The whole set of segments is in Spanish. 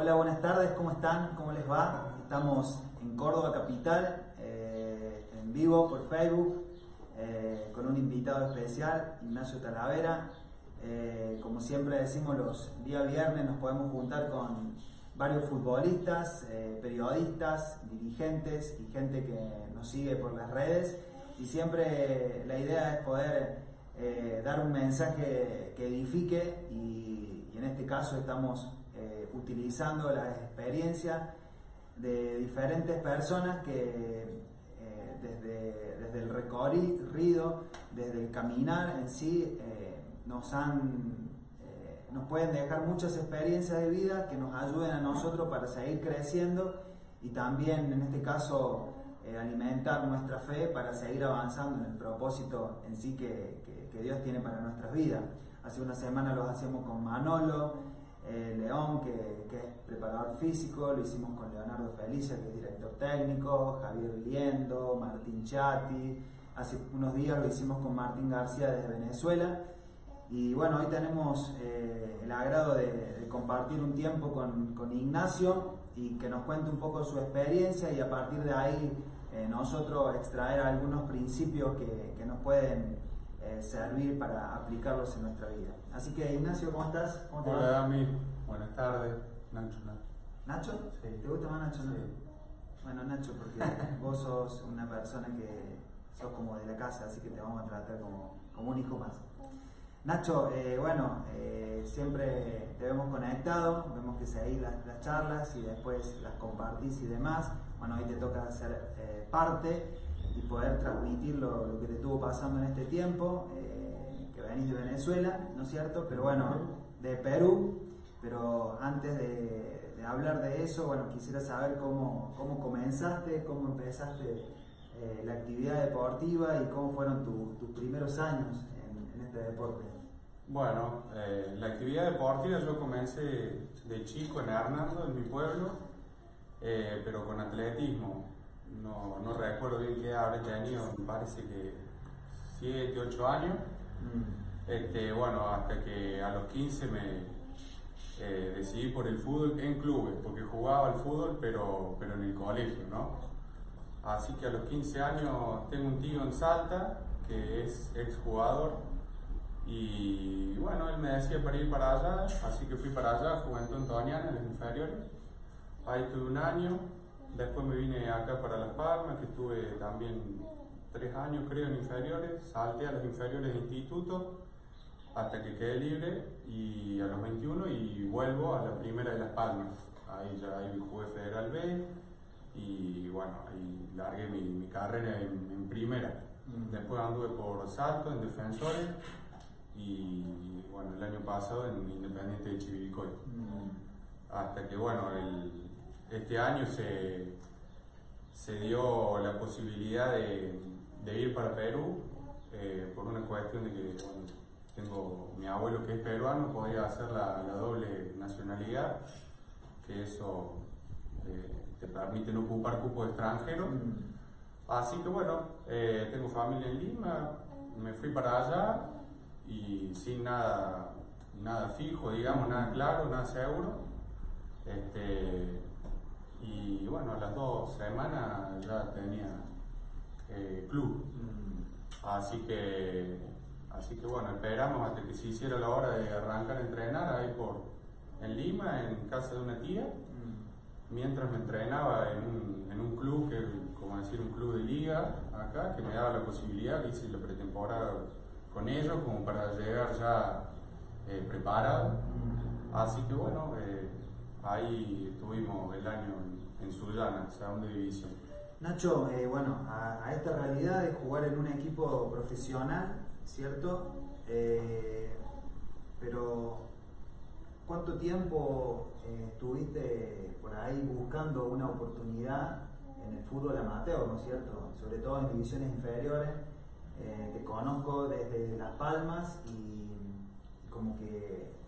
Hola, buenas tardes, ¿cómo están? ¿Cómo les va? Estamos en Córdoba Capital, eh, en vivo por Facebook, eh, con un invitado especial, Ignacio Talavera. Eh, como siempre decimos, los días viernes nos podemos juntar con varios futbolistas, periodistas, dirigentes y gente que nos sigue por las redes. Y siempre la idea es poder dar un mensaje que edifique y en este caso estamos utilizando la experiencia de diferentes personas que eh, desde, desde, el recorrido, desde el caminar en sí, eh, nos han eh, nos pueden dejar muchas experiencias de vida que nos ayuden a nosotros para seguir creciendo y también en este caso alimentar nuestra fe para seguir avanzando en el propósito en sí que, que, Dios tiene para nuestras vidas. Hace una semana lo hacemos con Manolo, eh, León, que, es preparador físico, lo hicimos con Leonardo Felicia, que es director técnico, Javier Liendo, Martín Chati, hace unos días lo hicimos con Martín García desde Venezuela. Y bueno, hoy tenemos eh, el agrado de, compartir un tiempo con, Ignacio y que nos cuente un poco su experiencia y a partir de ahí eh, nosotros extraer algunos principios que, que nos pueden eh, servir para aplicarlos en nuestra vida. Así que Ignacio, ¿cómo estás? ¿Cómo te Hola Dami, buenas tardes. Nacho, Nacho. ¿Te gusta más Nacho? Bueno, Nacho, porque vos sos una persona que sos como de la casa, así que te vamos a tratar como, como un hijo más. Nacho, eh, bueno, eh, siempre te vemos conectado, vemos que seguís las, las, charlas y después las compartís y demás. Bueno, hoy te toca ser parte y poder transmitir lo, que te estuvo pasando en este tiempo, eh, que venís de Venezuela, ¿no es cierto? Pero bueno, de Perú, pero antes de, hablar de eso, bueno, quisiera saber cómo, cómo comenzaste, cómo empezaste eh, la actividad deportiva y cómo fueron tus primeros años en, este deporte. Bueno, eh, la actividad deportiva yo comencé de chico en Hernando, en mi pueblo, pero con atletismo no, no recuerdo bien qué habré tenido, me parece que 7, 8 años. Mm. Este, bueno, hasta que a los 15 me eh, decidí por el fútbol en clubes, porque jugaba al fútbol, pero, pero en el colegio, ¿no? Así que a los 15 años tengo un tío en Salta, que es exjugador, y bueno, él me decía para ir para allá, así que fui para allá, jugué en Tontoniana, en los inferiores. Ahí tuve un año, Después me vine acá para Las Palmas, que estuve también tres años creo en inferiores, salté a los inferiores de instituto hasta que quedé libre y a los 21 y vuelvo a la primera de Las Palmas. Ahí ya ahí jugué Federal B y bueno, ahí largué mi, carrera en, primera. Mm. Después anduve por Salto en Defensores y bueno, el año pasado en Independiente de Chivilcoy. Mm. Hasta que bueno, el, este año se, se dio la posibilidad de, ir para Perú eh, por una cuestión de que tengo mi abuelo que es peruano, podía hacer la, doble nacionalidad, que eso eh, te permite no ocupar cupo extranjero. Mm. Así que bueno, eh, tengo familia en Lima, me fui para allá y sin nada, nada fijo, digamos, nada claro, nada seguro. Este, y bueno, a las dos semanas ya tenía eh, club. Mm. Así que, así que bueno, esperamos hasta que se hiciera la hora de arrancar a entrenar ahí por, en Lima, en casa de una tía, mm. mientras me entrenaba en un, en un club, que como decir, un club de liga acá, que me daba la posibilidad, que hice la pretemporada con ellos, como para llegar ya eh, preparado. Mm. Así que bueno, eh, ahí estuvimos el año en Sullana, segunda división. Nacho, eh, bueno, a, esta realidad de jugar en un equipo profesional, ¿cierto? Eh, pero, ¿cuánto tiempo eh, estuviste por ahí buscando una oportunidad en el fútbol amateur, ¿no es cierto? Sobre todo en divisiones inferiores. te conozco desde Las Palmas y como que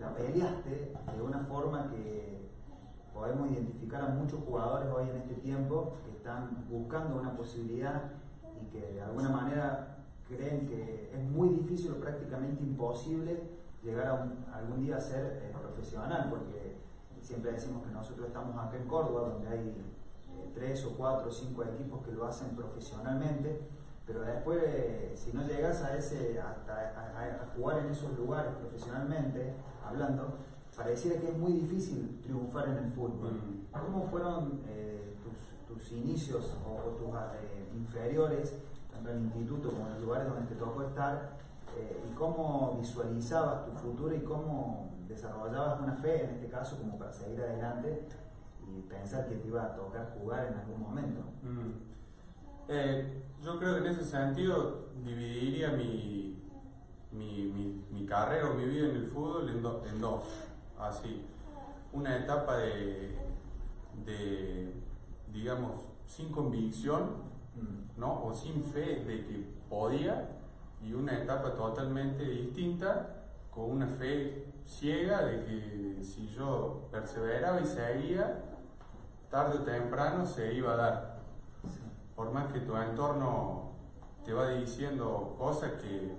la peleaste de una forma que podemos identificar a muchos jugadores hoy en este tiempo que están buscando una posibilidad y que de alguna manera creen que es muy difícil o prácticamente imposible llegar a, algún día a ser eh, profesional, porque siempre decimos que nosotros estamos acá en Córdoba, donde hay eh, tres o cuatro o cinco equipos que lo hacen profesionalmente, pero después, eh, si no llegas a, ese, a, jugar en esos lugares profesionalmente, hablando, pareciera que es muy difícil triunfar en el fútbol. Mm. ¿Cómo fueron eh, tus, tus, inicios o, tus inferiores, tanto en el instituto como en los lugares donde te tocó estar, y cómo visualizabas tu futuro y cómo desarrollabas una fe, en este caso, como para seguir adelante y pensar que te iba a tocar jugar en algún momento. Mm. Yo creo que en ese sentido dividiría mi, mi, mi, carrera o mi vida en el fútbol en, en dos, así. Una etapa de, de digamos, sin convicción, mm. ¿no? O sin fe de que podía, y una etapa totalmente distinta, con una fe ciega de que si yo perseveraba y seguía, tarde o temprano se iba a dar. Por más que tu entorno te va diciendo cosas que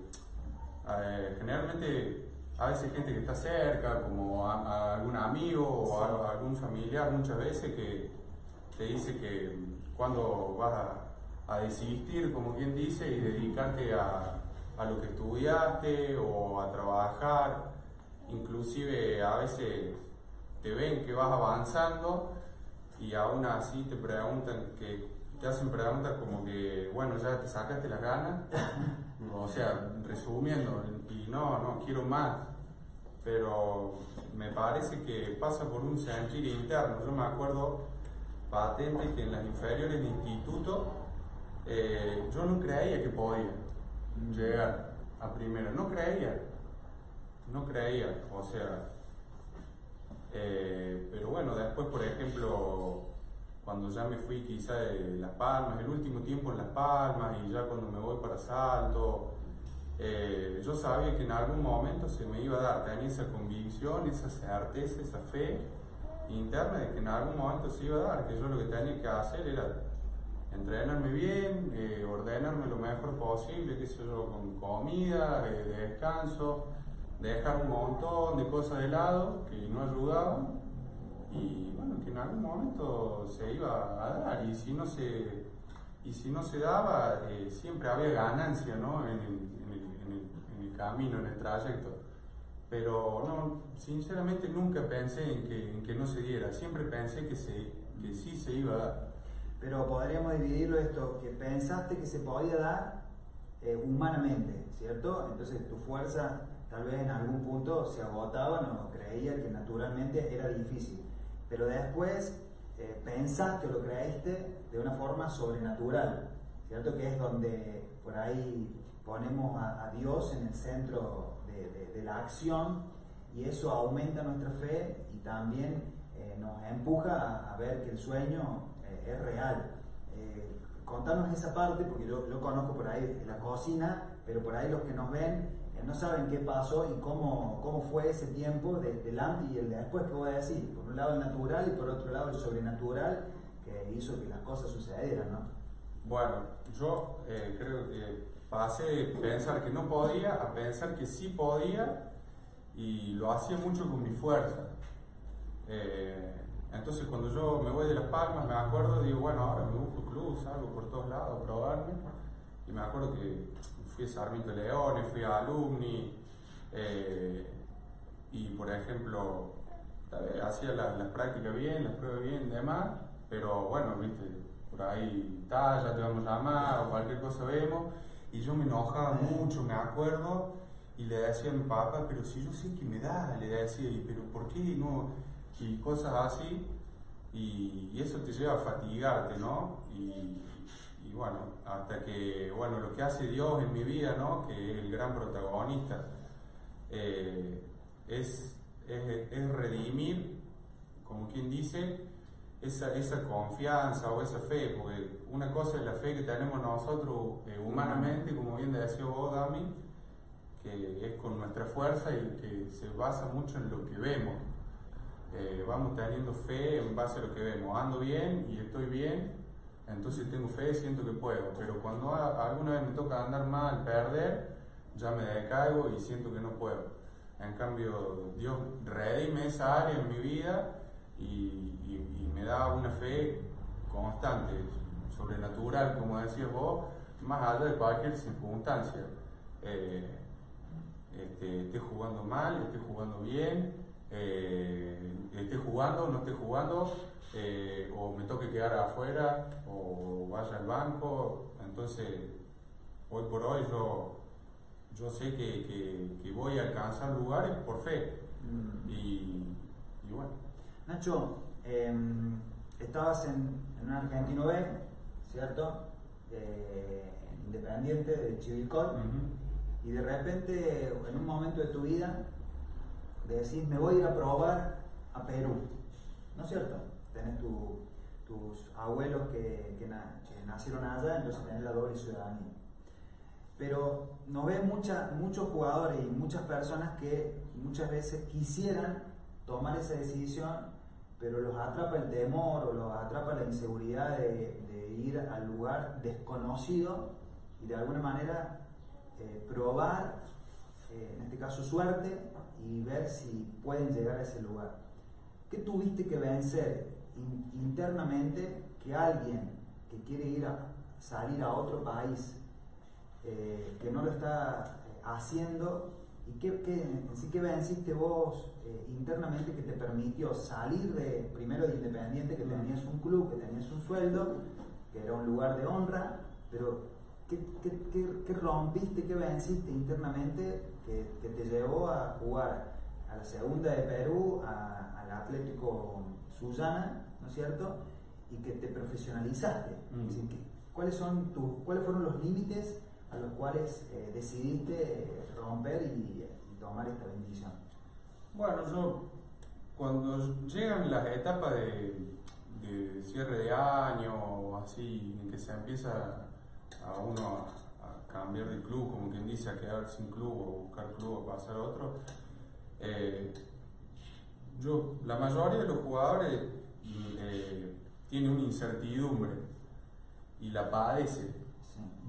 eh, generalmente a veces gente que está cerca, como algún amigo o algún familiar muchas veces que te dice que cuando vas a, desistir, como quien dice, y dedicarte a, a lo que estudiaste o a trabajar, inclusive a veces te ven que vas avanzando y aún así te preguntan que te hacen preguntas como que bueno ya te sacaste las ganas. O sea resumiendo y no no quiero más. Pero me parece que pasa por un sentir interno. Yo me acuerdo patente que en las inferiores de instituto eh, yo no creía que podía llegar a primero. No creía no creía, o sea, eh, pero bueno, después, por ejemplo, cuando ya me fui quizá de Las Palmas, el último tiempo en Las Palmas y ya cuando me voy para Salto, eh, yo sabía que en algún momento se me iba a dar, tenía esa convicción, esa certeza, esa fe interna de que en algún momento se iba a dar, que yo lo que tenía que hacer era entrenarme bien, eh, ordenarme lo mejor posible, qué sé yo, con comida, de descanso, dejar un montón de cosas de lado que no ayudaban y bueno, que en algún momento se iba a dar y si no se, y si no se daba, eh, siempre había ganancia ¿no? en, el, camino, en el trayecto. Pero no, sinceramente nunca pensé en que, en que no se diera, siempre pensé que, se, que sí se iba a dar. Pero podríamos dividirlo esto, que pensaste que se podía dar eh, humanamente, ¿cierto? Entonces tu fuerza tal vez en algún punto se agotaban o creía que naturalmente era difícil. Pero después eh, pensaste o lo creíste de una forma sobrenatural, ¿cierto? Que es donde por ahí ponemos a, Dios en el centro de, la acción y eso aumenta nuestra fe y también eh, nos empuja a, ver que el sueño eh, es real. contanos esa parte, porque yo, yo conozco por ahí la cocina, pero por ahí los que nos ven no saben qué pasó y cómo, cómo fue ese tiempo del antes y el después, que voy a decir? Lado el natural y por otro lado el sobrenatural que hizo que las cosas sucedieran, ¿no? Bueno, yo eh, creo que pasé de pensar que no podía a pensar que sí podía y lo hacía mucho con mi fuerza. Eh, entonces cuando yo me voy de Las Palmas, me acuerdo, digo, bueno, ahora me busco club, salgo por todos lados probarme. Y me acuerdo que fui a Sarmiento Leones, fui a Alumni, eh, y por ejemplo, hacía las, prácticas bien, las pruebas bien, demás, pero bueno, viste, por ahí talla, te vamos a llamar, o cualquier cosa vemos, y yo me enojaba mucho, me acuerdo, y le decía a mi papá, pero si yo sé que me da, le decía, pero ¿por qué no? Y cosas así, y, y eso te lleva a fatigarte, ¿no? Y, bueno, hasta que, bueno, lo que hace Dios en mi vida, ¿no? Que es el gran protagonista, eh, es, es, redimir, como quien dice, esa, esa, confianza o esa fe, porque una cosa es la fe que tenemos nosotros eh, humanamente, como bien decía vos, Dami, que es con nuestra fuerza y que se basa mucho en lo que vemos. Eh, vamos teniendo fe en base a lo que vemos. Ando bien y estoy bien, entonces tengo fe, siento que puedo, pero cuando alguna vez me toca andar mal, perder, ya me decaigo y siento que no puedo. En cambio, Dios redime esa área en mi vida y, me da una fe constante, sobrenatural, como decías vos, más allá de cualquier circunstancia. Eh, este, esté jugando mal, esté jugando bien, eh, esté jugando, no esté jugando, eh, o me toque quedar afuera, o vaya al banco. Entonces, hoy por hoy yo, yo sé que, que, voy a alcanzar lugares por fe. Mm. Y, bueno. Nacho, em, estabas en, en, un argentino B, ¿cierto? Eh, independiente de Chivilcoy y de repente en un momento de tu vida decís me voy a ir a probar a Perú, ¿no es cierto? Tenés tus abuelos que, que, nacieron allá, entonces tenés la doble ciudadanía. Pero no ves mucha, muchos jugadores y muchas personas que muchas veces quisieran tomar esa decisión, pero los atrapa el temor o los atrapa la inseguridad de, de ir al lugar desconocido y de alguna manera eh, probar, eh, en este caso suerte, y ver si pueden llegar a ese lugar. ¿Qué tuviste que vencer internamente que alguien que quiere ir a salir a otro país, eh, que no lo está haciendo, y qué, qué, venciste vos internamente que te permitió salir de, primero de Independiente, que tenías un club, que tenías un sueldo, que era un lugar de honra, pero ¿Qué, rompiste, qué venciste internamente que, te llevó a jugar a la segunda de Perú, al Atlético Suyana, ¿no es cierto? Y que te profesionalizaste. Mm. ¿cuáles, son tus, ¿Cuáles fueron los límites a los cuales eh, decidiste romper y, tomar esta bendición? Bueno, yo cuando llegan las etapas de, de cierre de año o así, en que se empieza a uno a, cambiar de club, como quien dice, a quedar sin club o buscar club o pasar a otro. Eh, yo, la mayoría de los jugadores eh, tiene una incertidumbre y la padece.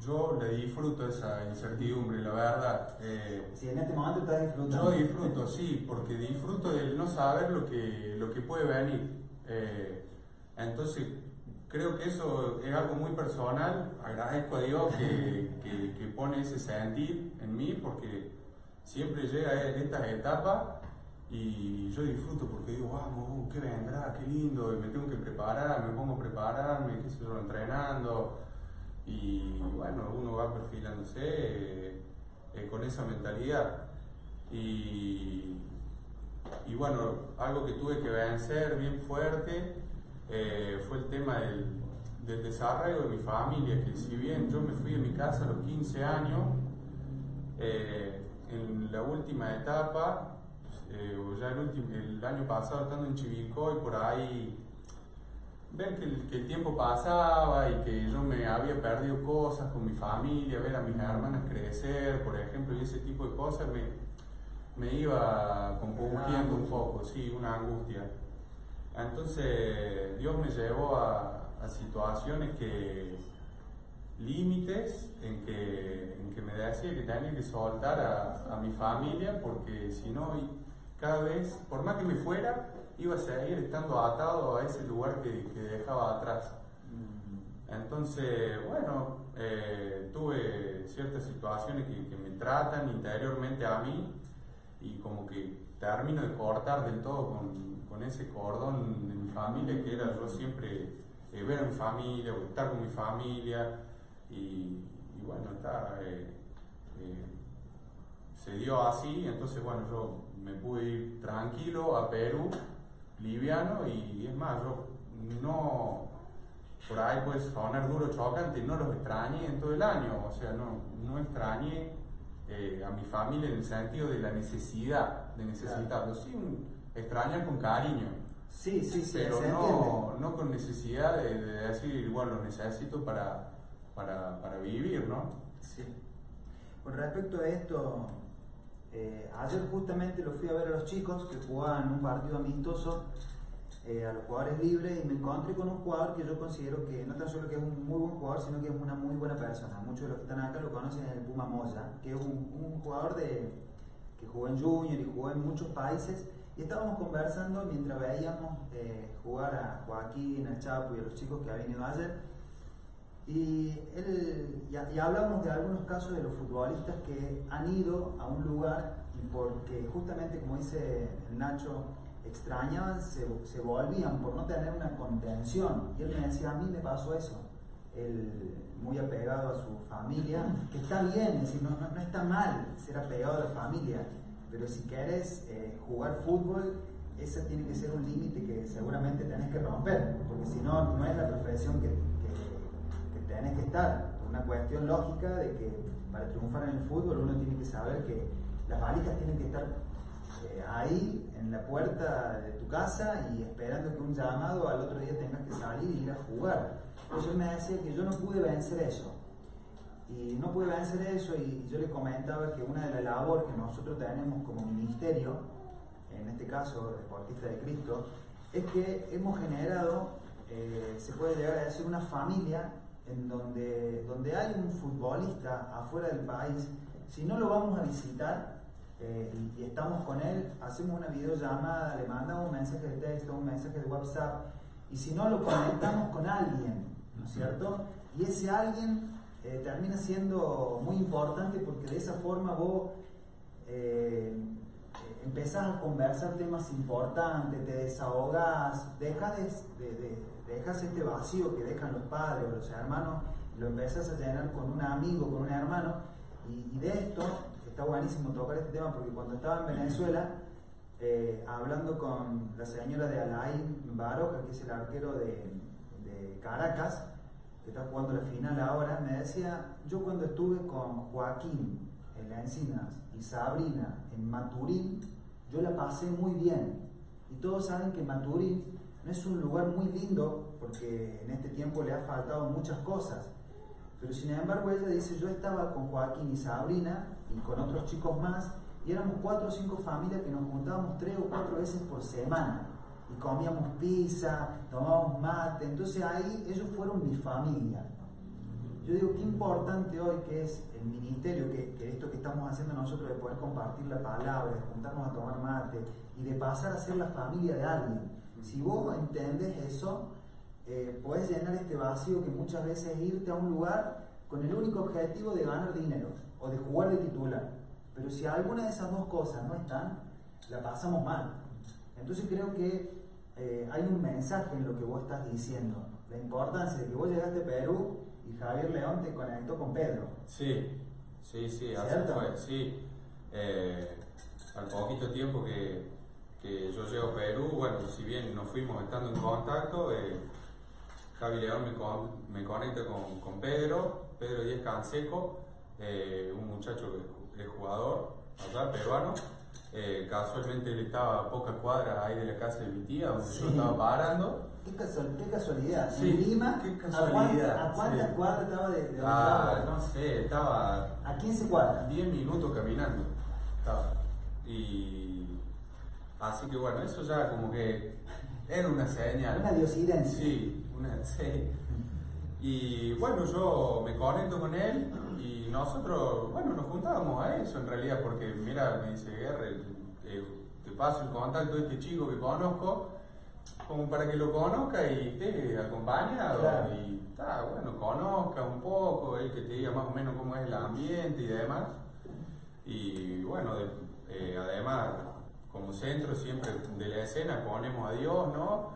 Yo le disfruto esa incertidumbre, la verdad. Eh, si en este momento estás disfrutando. Yo disfruto, sí, porque disfruto de no saber lo que, lo que puede venir. entonces, creo que eso es algo muy personal. Agradezco a Dios que, que, pone ese sentir en mí porque siempre llega en estas etapas y yo disfruto porque digo, vamos, uh, ¿qué vendrá? Qué lindo, y me tengo que preparar, me pongo a prepararme, qué sé yo, entrenando. Y bueno, uno va perfilándose eh, eh, con esa mentalidad. Y, y bueno, algo que tuve que vencer bien fuerte eh, fue el tema del, desarrollo de mi familia, que si bien yo me fui de mi casa a los 15 años, en la última etapa, o ya el, el año pasado estando en Chivilcoy, por ahí, ver que el, que el, tiempo pasaba y que yo me había perdido cosas con mi familia, ver a mis hermanas crecer, por ejemplo, y ese tipo de cosas me, me iba compungiendo un poco, sí, una angustia. Entonces Dios me llevó a, situaciones que, límites en que, en que me decía que tenía que soltar a, mi familia porque si no, cada vez, por más que me fuera, iba a seguir estando atado a ese lugar que, dejaba atrás. Mm. Entonces, bueno, eh, tuve ciertas situaciones que, que, me tratan interiormente a mí y como que termino de cortar del todo con, con ese cordón de mi familia que era yo siempre eh, ver a mi familia o estar con mi familia y, bueno, está, eh, eh, se dio así, entonces bueno, yo me pude ir tranquilo a Perú, liviano y, es más, yo no, por ahí puede sonar duro, chocante, no los extrañé en todo el año, o sea, no, no extrañé a mi familia en el sentido de la necesidad de necesitarlos, sí, extrañan con cariño. Sí, sí, sí. Pero no, no, con necesidad de, decir, bueno, lo necesito para, para, para, vivir, ¿no? Sí. Con respecto a esto, eh, ayer justamente lo fui a ver a los chicos que jugaban un partido amistoso eh, a los jugadores libres y me encontré con un jugador que yo considero que no tan solo que es un muy buen jugador, sino que es una muy buena persona. Muchos de los que están acá lo conocen en el Puma Moya, que es un, jugador de, que jugó en Junior y jugó en muchos países Y estábamos conversando mientras veíamos eh, jugar a Joaquín, a Chapo y a los chicos que habían ido ayer. Y, él, y, hablamos de algunos casos de los futbolistas que han ido a un lugar y porque justamente, como dice Nacho, extrañaban, se, se, volvían por no tener una contención. Y él me decía, a mí me pasó eso. Él, muy apegado a su familia, que está bien, es decir, no, no, está mal ser apegado a la familia, pero si quieres eh, jugar fútbol, ese tiene que ser un límite que seguramente tenés que romper, porque si no, no es la profesión que tenés que estar. Una cuestión lógica de que para triunfar en el fútbol uno tiene que saber que las valijas tienen que estar eh, ahí en la puerta de tu casa y esperando que un llamado al otro día tengas que salir y ir a jugar. Entonces él me decía que yo no pude vencer eso. Y no pude vencer eso y yo le comentaba que una de las labores que nosotros tenemos como ministerio, en este caso Deportista de Cristo, es que hemos generado, eh, se puede llegar a decir, una familia en donde, donde hay un futbolista afuera del país, si no lo vamos a visitar eh, y, estamos con él, hacemos una videollamada, le mandamos un mensaje de texto, un mensaje de WhatsApp, y si no lo conectamos con alguien, ¿no es cierto? Y ese alguien eh, termina siendo muy importante porque de esa forma vos eh, empezás a conversar temas importantes, te desahogás, dejas, de, dejas este vacío que dejan los padres o los hermanos, lo empezás a llenar con un amigo, con un hermano, y, de esto está buenísimo tocar este tema porque cuando estaba en Venezuela, eh, hablando con la señora de Alain Baroja, que es el arquero de, de Caracas, que está jugando la final ahora, me decía, yo cuando estuve con Joaquín en la Encinas y Sabrina en Maturín, yo la pasé muy bien. Y todos saben que Maturín no es un lugar muy lindo porque en este tiempo le ha faltado muchas cosas. Pero sin embargo ella dice, yo estaba con Joaquín y Sabrina y con otros chicos más y éramos cuatro o cinco familias que nos juntábamos tres o cuatro veces por semana y comíamos pizza, tomábamos mate, entonces ahí ellos fueron mi familia. Yo digo, qué importante hoy que es el ministerio, que, esto que estamos haciendo nosotros de poder compartir la palabra, de juntarnos a tomar mate y de pasar a ser la familia de alguien. Si vos entendés eso, eh, podés llenar este vacío que muchas veces es irte a un lugar con el único objetivo de ganar dinero o de jugar de titular. Pero si alguna de esas dos cosas no están, la pasamos mal. Entonces creo que eh, hay un mensaje en lo que vos estás diciendo, la importancia de que vos llegaste a Perú y Javier León te conectó con Pedro. Sí, sí, sí, así fue, sí. Eh, al poquito tiempo que, que, yo llego a Perú, bueno, si bien nos fuimos estando en contacto, eh, Javier León me, me conecta con, con, Pedro, Pedro Díez Canseco, eh, un muchacho que es jugador allá, peruano, eh, casualmente él estaba a pocas cuadras ahí de la casa de mi tía, donde yo estaba parando. Qué, casualidad. Sí, en Lima, qué casualidad. ¿a, cuántas cuadras estaba de, de Ah, no sé, estaba. ¿A 15 cuadras? 10 minutos caminando. Estaba. Y. Así que bueno, eso ya como que era una señal. Una diosidencia. Sí, una. Sí. Y bueno, yo me conecto con él y nosotros, bueno, nos juntábamos a eso en realidad, porque mira, me dice Guerra, te paso el contacto de este chico que conozco, como para que lo conozca y te acompaña y está, bueno, conozca un poco, él que te diga más o menos cómo es el ambiente y demás. Y bueno, eh, además, como centro siempre de la escena ponemos a Dios, ¿no?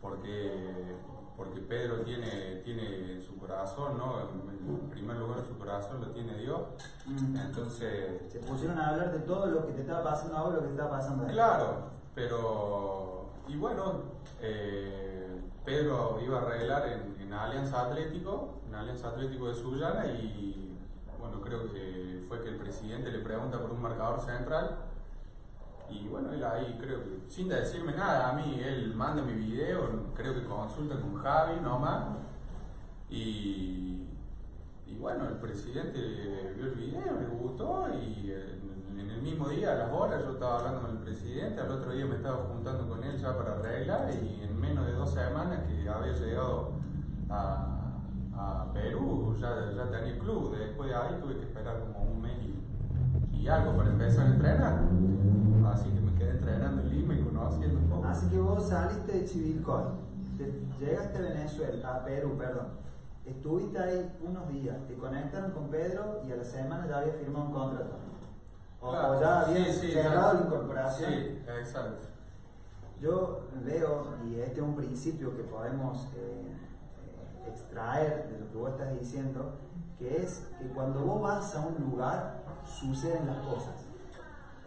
Porque porque Pedro tiene, tiene su corazón, ¿no? En primer lugar su corazón lo tiene Dios. Mm. Entonces... Se pusieron a hablar de todo lo que te estaba pasando ahora, lo que te estaba pasando ahí. Claro, pero... Y bueno, eh, Pedro iba a arreglar en, en, Alianza Atlético, en Alianza Atlético de Sullana y bueno, creo que fue que el presidente le pregunta por un marcador central y bueno, él ahí creo que, sin decirme nada, a mí él manda mi video, creo que consulta con Javi nomás. Y, y bueno, el presidente vio el video, le gustó y en, el mismo día, a las horas, yo estaba hablando con el presidente, al otro día me estaba juntando con él ya para arreglar y en menos de dos semanas que había llegado a, Perú, ya, ya tenía club. Después de ahí tuve que esperar como un mes y, algo para empezar a entrenar. Así que me quedé entrenando en Lima y conociendo un poco. Así que vos saliste de Chivilcoy, llegaste a Venezuela, a Perú, perdón. Estuviste ahí unos días, te conectaron con Pedro y a la semana ya había firmado un contrato. O, Claro, ya había sí, sí, cerrado ya. la incorporación. Sí, exacto. Yo veo, y este es un principio que podemos eh, eh, extraer de lo que vos estás diciendo, que es que cuando vos vas a un lugar, suceden las cosas.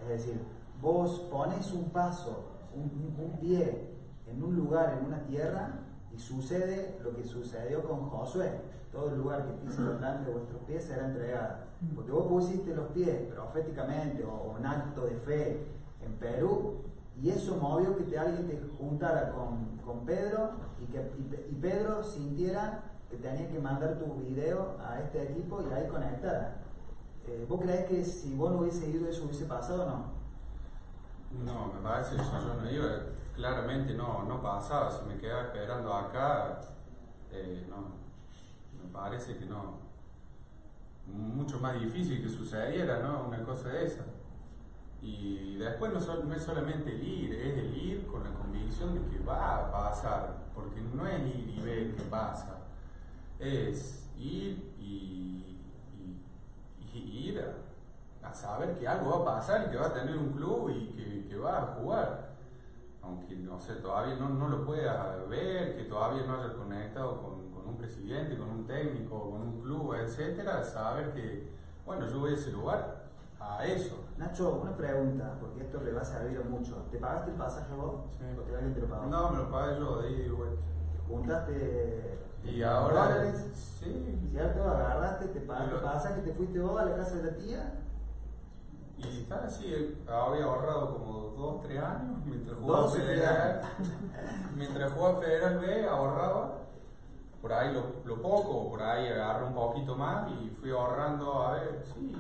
Es decir, vos pones un paso, un, un- un pie en un lugar, en una tierra, y sucede lo que sucedió con Josué. Todo el lugar que pise delante de vuestros pies será entregado. Porque vos pusiste los pies proféticamente o, en acto de fe en Perú, y eso movió que te, alguien te juntara con, con Pedro y que y, y Pedro sintiera que tenía que mandar tu video a este equipo y ahí conectara. Eh, ¿Vos creés que si vos no hubiese ido eso hubiese pasado o no? No, me parece que yo no iba, claramente no, no pasaba. Si me quedaba esperando acá, eh, no. Me parece que no. Mucho más difícil que sucediera, ¿no? Una cosa de esa. Y después no, es solamente el ir, es el ir con la convicción de que va a pasar. Porque no es ir y ver qué pasa. Es ir ir a, a saber que algo va a pasar y que va a tener un club y que, que va a jugar. Aunque no sé, todavía no, no lo puedas ver, que todavía no hayas conectado con, con un presidente, con un técnico, con un club, etcétera, saber que, bueno, yo voy a ese lugar a eso. Nacho, una pregunta, porque esto le va a servir mucho. ¿Te pagaste el pasaje vos? Sí. ¿O te lo pagó? No, me lo pagué yo de ida y vuelta. ¿Juntaste Y ahora, sí, ¿Cierto? Agarraste, te Lo- pasaje, te fuiste vos a la casa de la tía. Y está así, había ahorrado como dos, tres años mientras jugaba Federal. Mientras jugaba Federal B, ahorraba por ahí lo, lo poco, por ahí agarré un poquito más y fui ahorrando, a ver, sí,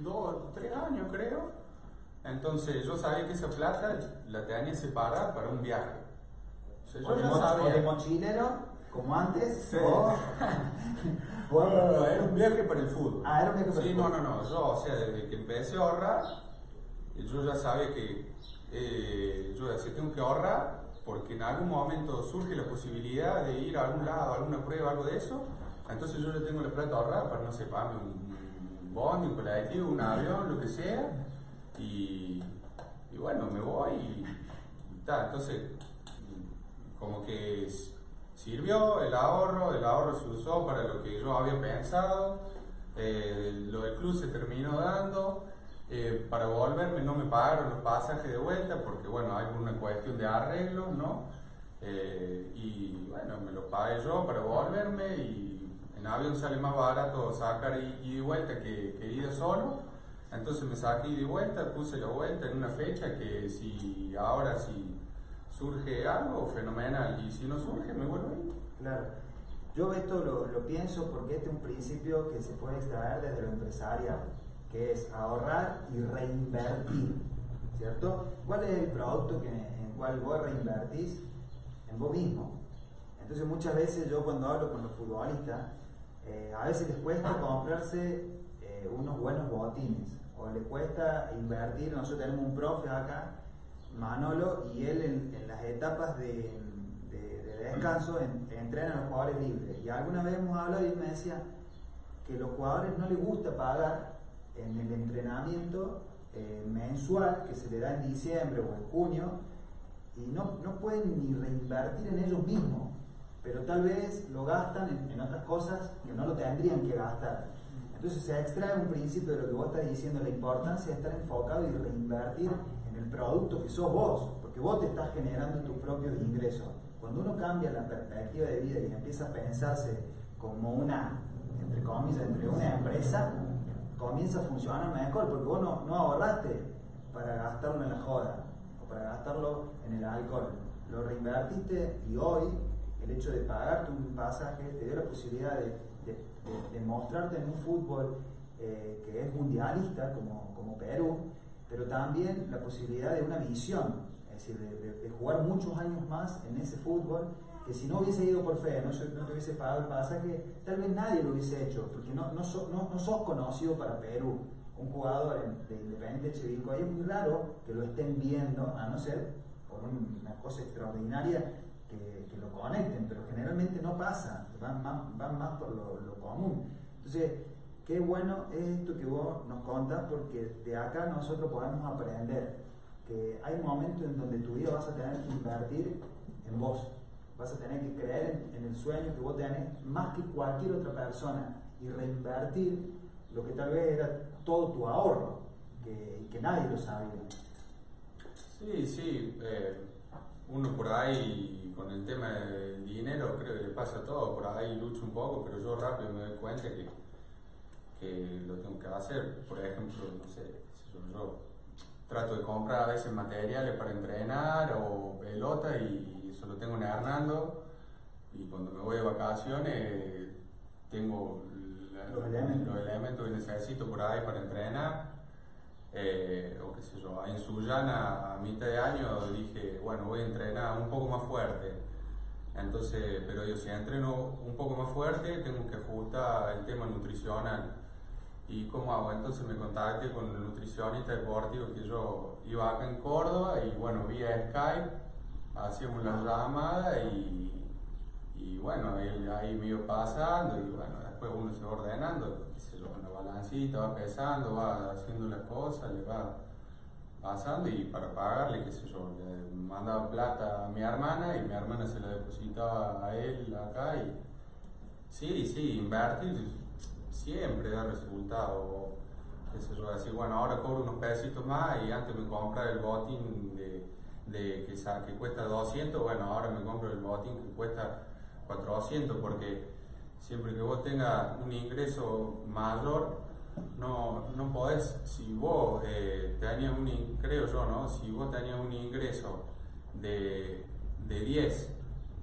dos, tres años creo. Entonces yo sabía que esa plata la tenía separada para un viaje. O yo de, ya mo- o de sabía. mochilero, como antes. Sí. O, No, no, no, era un viaje para el fútbol. Ah, era un viaje para sí, el no, fútbol. no, no. Yo, o sea, desde que empecé a ahorrar, yo ya sabía que eh, yo decía, tengo que ahorrar porque en algún momento surge la posibilidad de ir a algún lado, a alguna prueba, algo de eso. Entonces yo ya tengo la plata ahorrada para, no sé, pagarme un, un bondi, un colectivo, un avión, lo que sea. Y, y bueno, me voy y, y tal. Entonces, como que sirvió el ahorro, el ahorro se usó para lo que yo había pensado, eh, lo del club se terminó dando, eh, para volverme no me pagaron los pasajes de vuelta porque bueno, hay una cuestión de arreglo, ¿no? Eh, y bueno, me lo pagué yo para volverme y en avión sale más barato sacar y de vuelta que, que ida solo. Entonces me saqué y vuelta, puse la vuelta en una fecha que si ahora si surge algo, fenomenal. Y si no surge, me vuelvo a ir. Claro. Yo esto lo, lo pienso porque este es un principio que se puede extraer desde lo empresarial, que es ahorrar y reinvertir, ¿cierto? ¿Cuál es el producto que, en cual vos reinvertís? En vos mismo. Entonces muchas veces yo cuando hablo con los futbolistas, eh, a veces les cuesta comprarse eh, unos buenos botines, o les cuesta invertir, nosotros tenemos un profe acá, Manolo, y él en, las etapas de, de- de descanso en- entrena a los jugadores libres. Y alguna vez hemos hablado y él me decía que los jugadores no les gusta pagar en el entrenamiento eh, mensual que se le da en diciembre o en junio y no, no pueden ni reinvertir en ellos mismos, pero tal vez lo gastan en, en otras cosas que no lo tendrían que gastar. Entonces se extrae un principio de lo que vos estás diciendo, la importancia de estar enfocado y reinvertir producto que sos vos, porque vos te estás generando tus propios ingresos. Cuando uno cambia la perspectiva de vida y empieza a pensarse como una, entre comillas, entre una empresa, comienza a funcionar mejor, porque vos no, no ahorraste para gastarlo en la joda o para gastarlo en el alcohol. Lo reinvertiste y hoy el hecho de pagarte un pasaje te dio la posibilidad de, de- de- de mostrarte en un fútbol eh, que es mundialista como, como Perú, pero también la posibilidad de una visión, es decir, de, de- de jugar muchos años más en ese fútbol que si no hubiese ido por fe, no, no te hubiese pagado el pasaje, tal vez nadie lo hubiese hecho, porque no, no, so- no- no sos conocido para Perú un jugador de Independiente Chivilco, es muy raro que lo estén viendo, a no ser por una cosa extraordinaria que, lo conecten, pero generalmente no pasa, van más, por lo, común. Entonces, qué bueno es esto que vos nos contas, porque de acá nosotros podemos aprender que hay momentos en donde tu vida vas a tener que invertir en vos, vas a tener que creer en, el sueño que vos tenés más que cualquier otra persona y reinvertir lo que tal vez era todo tu ahorro, que, que nadie lo sabía. Sí, sí, eh, uno por ahí con el tema del dinero creo que le pasa a todo, por ahí lucho un poco, pero yo rápido me doy cuenta que, que lo tengo que hacer. Por ejemplo, no sé, yo, trato de comprar a veces materiales para entrenar o pelota y eso lo tengo en Hernando y cuando me voy de vacaciones tengo los, elementos. que necesito por ahí para entrenar. Eh, o qué sé yo, en Sullana a mitad de año dije, bueno, voy a entrenar un poco más fuerte. Entonces, pero yo si entreno un poco más fuerte, tengo que ajustar el tema nutricional. ¿Y cómo hago? Entonces me contacté con el nutricionista deportivo que yo iba acá en Córdoba y bueno, vía Skype, hacíamos la llamada y, y bueno, ahí me iba pasando y bueno, después uno se va ordenando, qué sé yo, una balancita, va pesando, va haciendo las cosas, le va pasando y para pagarle, qué sé yo, le mandaba plata a mi hermana y mi hermana se la depositaba a él acá y sí, sí, invertir siempre da resultado. Qué sé yo, decir, bueno, ahora cobro unos pesitos más y antes me compra el botín de, de que, que cuesta 200, bueno, ahora me compro el botín que cuesta 400 porque siempre que vos tengas un ingreso mayor, no, no podés, si vos eh, tenías un, creo yo, ¿no? Si vos tenías un ingreso de, de 10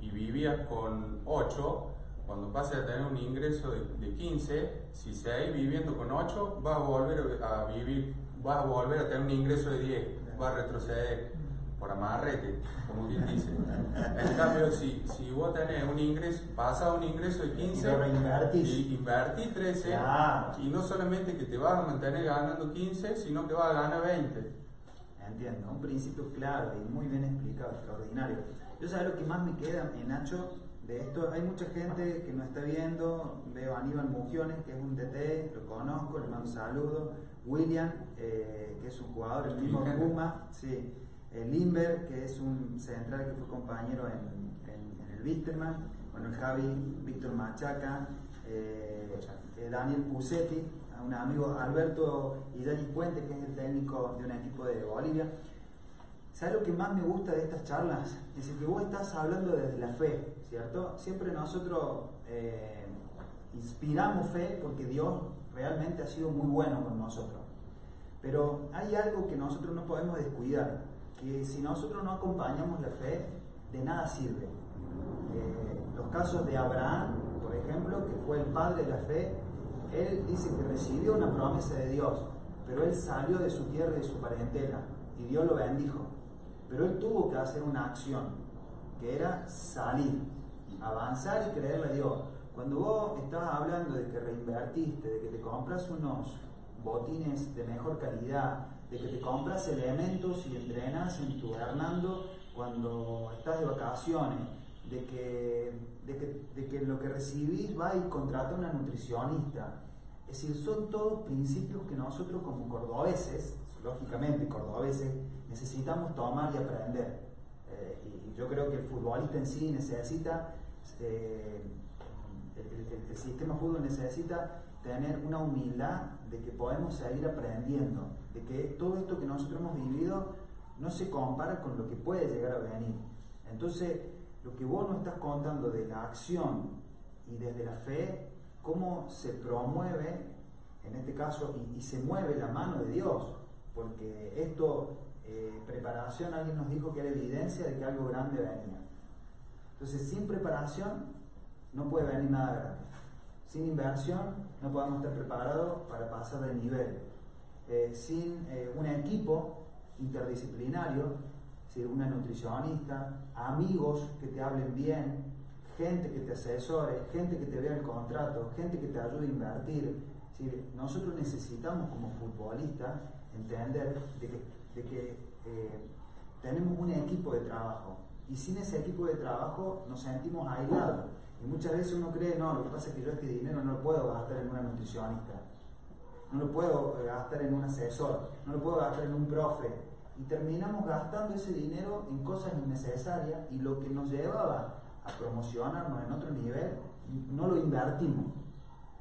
y vivías con 8, cuando pases a tener un ingreso de, de 15, si seguís viviendo con 8, vas a volver a vivir, vas a volver a tener un ingreso de 10, vas a retroceder por amarrete, como quien dice. En cambio, si, si vos tenés un ingreso, pasas a un ingreso de 15 y invertís 13, y no solamente que te vas a mantener ganando 15, sino que vas a ganar 20. Entiendo, un principio claro y muy bien explicado, extraordinario. Yo sabes lo que más me queda, Nacho, de esto. Hay mucha gente que nos está viendo. Veo a Aníbal Mugiones, que es un DT, lo conozco, le mando un saludo. William, eh, que es un jugador, el mismo Puma. Sí. Limber, que es un central que fue compañero en, el Wisterman. Bueno, el Javi, Víctor Machaca, eh, eh, Daniel Pusetti, un amigo Alberto Idani Puente, que es el técnico de un equipo de Bolivia. ¿Sabes lo que más me gusta de estas charlas? Es que vos estás hablando desde la fe, ¿cierto? Siempre nosotros eh, inspiramos fe porque Dios realmente ha sido muy bueno con nosotros. Pero hay algo que nosotros no podemos descuidar, que si nosotros no acompañamos la fe, de nada sirve. Eh, los casos de Abraham, por ejemplo, que fue el padre de la fe, él dice que recibió una promesa de Dios, pero él salió de su tierra y de su parentela, y Dios lo bendijo. Pero él tuvo que hacer una acción, que era salir avanzar y creerle a Dios. Cuando vos estás hablando de que reinvertiste, de que te compras unos botines de mejor calidad, de que te compras elementos y entrenas en tu Hernando cuando estás de vacaciones, de que, de que, lo que recibís va y contrata una nutricionista. Es decir, son todos principios que nosotros como cordobeses, lógicamente cordobeses, necesitamos tomar y aprender. Eh, y yo creo que el futbolista en sí necesita este, el, sistema fútbol necesita tener una humildad de que podemos seguir aprendiendo, de que todo esto que nosotros hemos vivido no se compara con lo que puede llegar a venir. Entonces, lo que vos nos estás contando de la acción y desde la fe, cómo se promueve, en este caso, y, se mueve la mano de Dios, porque esto, eh, preparación, alguien nos dijo que era evidencia de que algo grande venía. Entonces, sin preparación no puede venir nada grande. Sin inversión no podemos estar preparados para pasar de nivel. Eh, sin eh, un equipo interdisciplinario, una nutricionista, amigos que te hablen bien, gente que te asesore, gente que te vea el contrato, gente que te ayude a invertir, nosotros necesitamos como futbolistas entender de que, eh, tenemos un equipo de trabajo y sin ese equipo de trabajo nos sentimos aislados. Y muchas veces uno cree, no, lo que pasa es que yo este dinero no lo puedo gastar en una nutricionista, no lo puedo eh, gastar en un asesor, no lo puedo gastar en un profe. Y terminamos gastando ese dinero en cosas innecesarias y lo que nos llevaba a promocionarnos en otro nivel, no lo invertimos.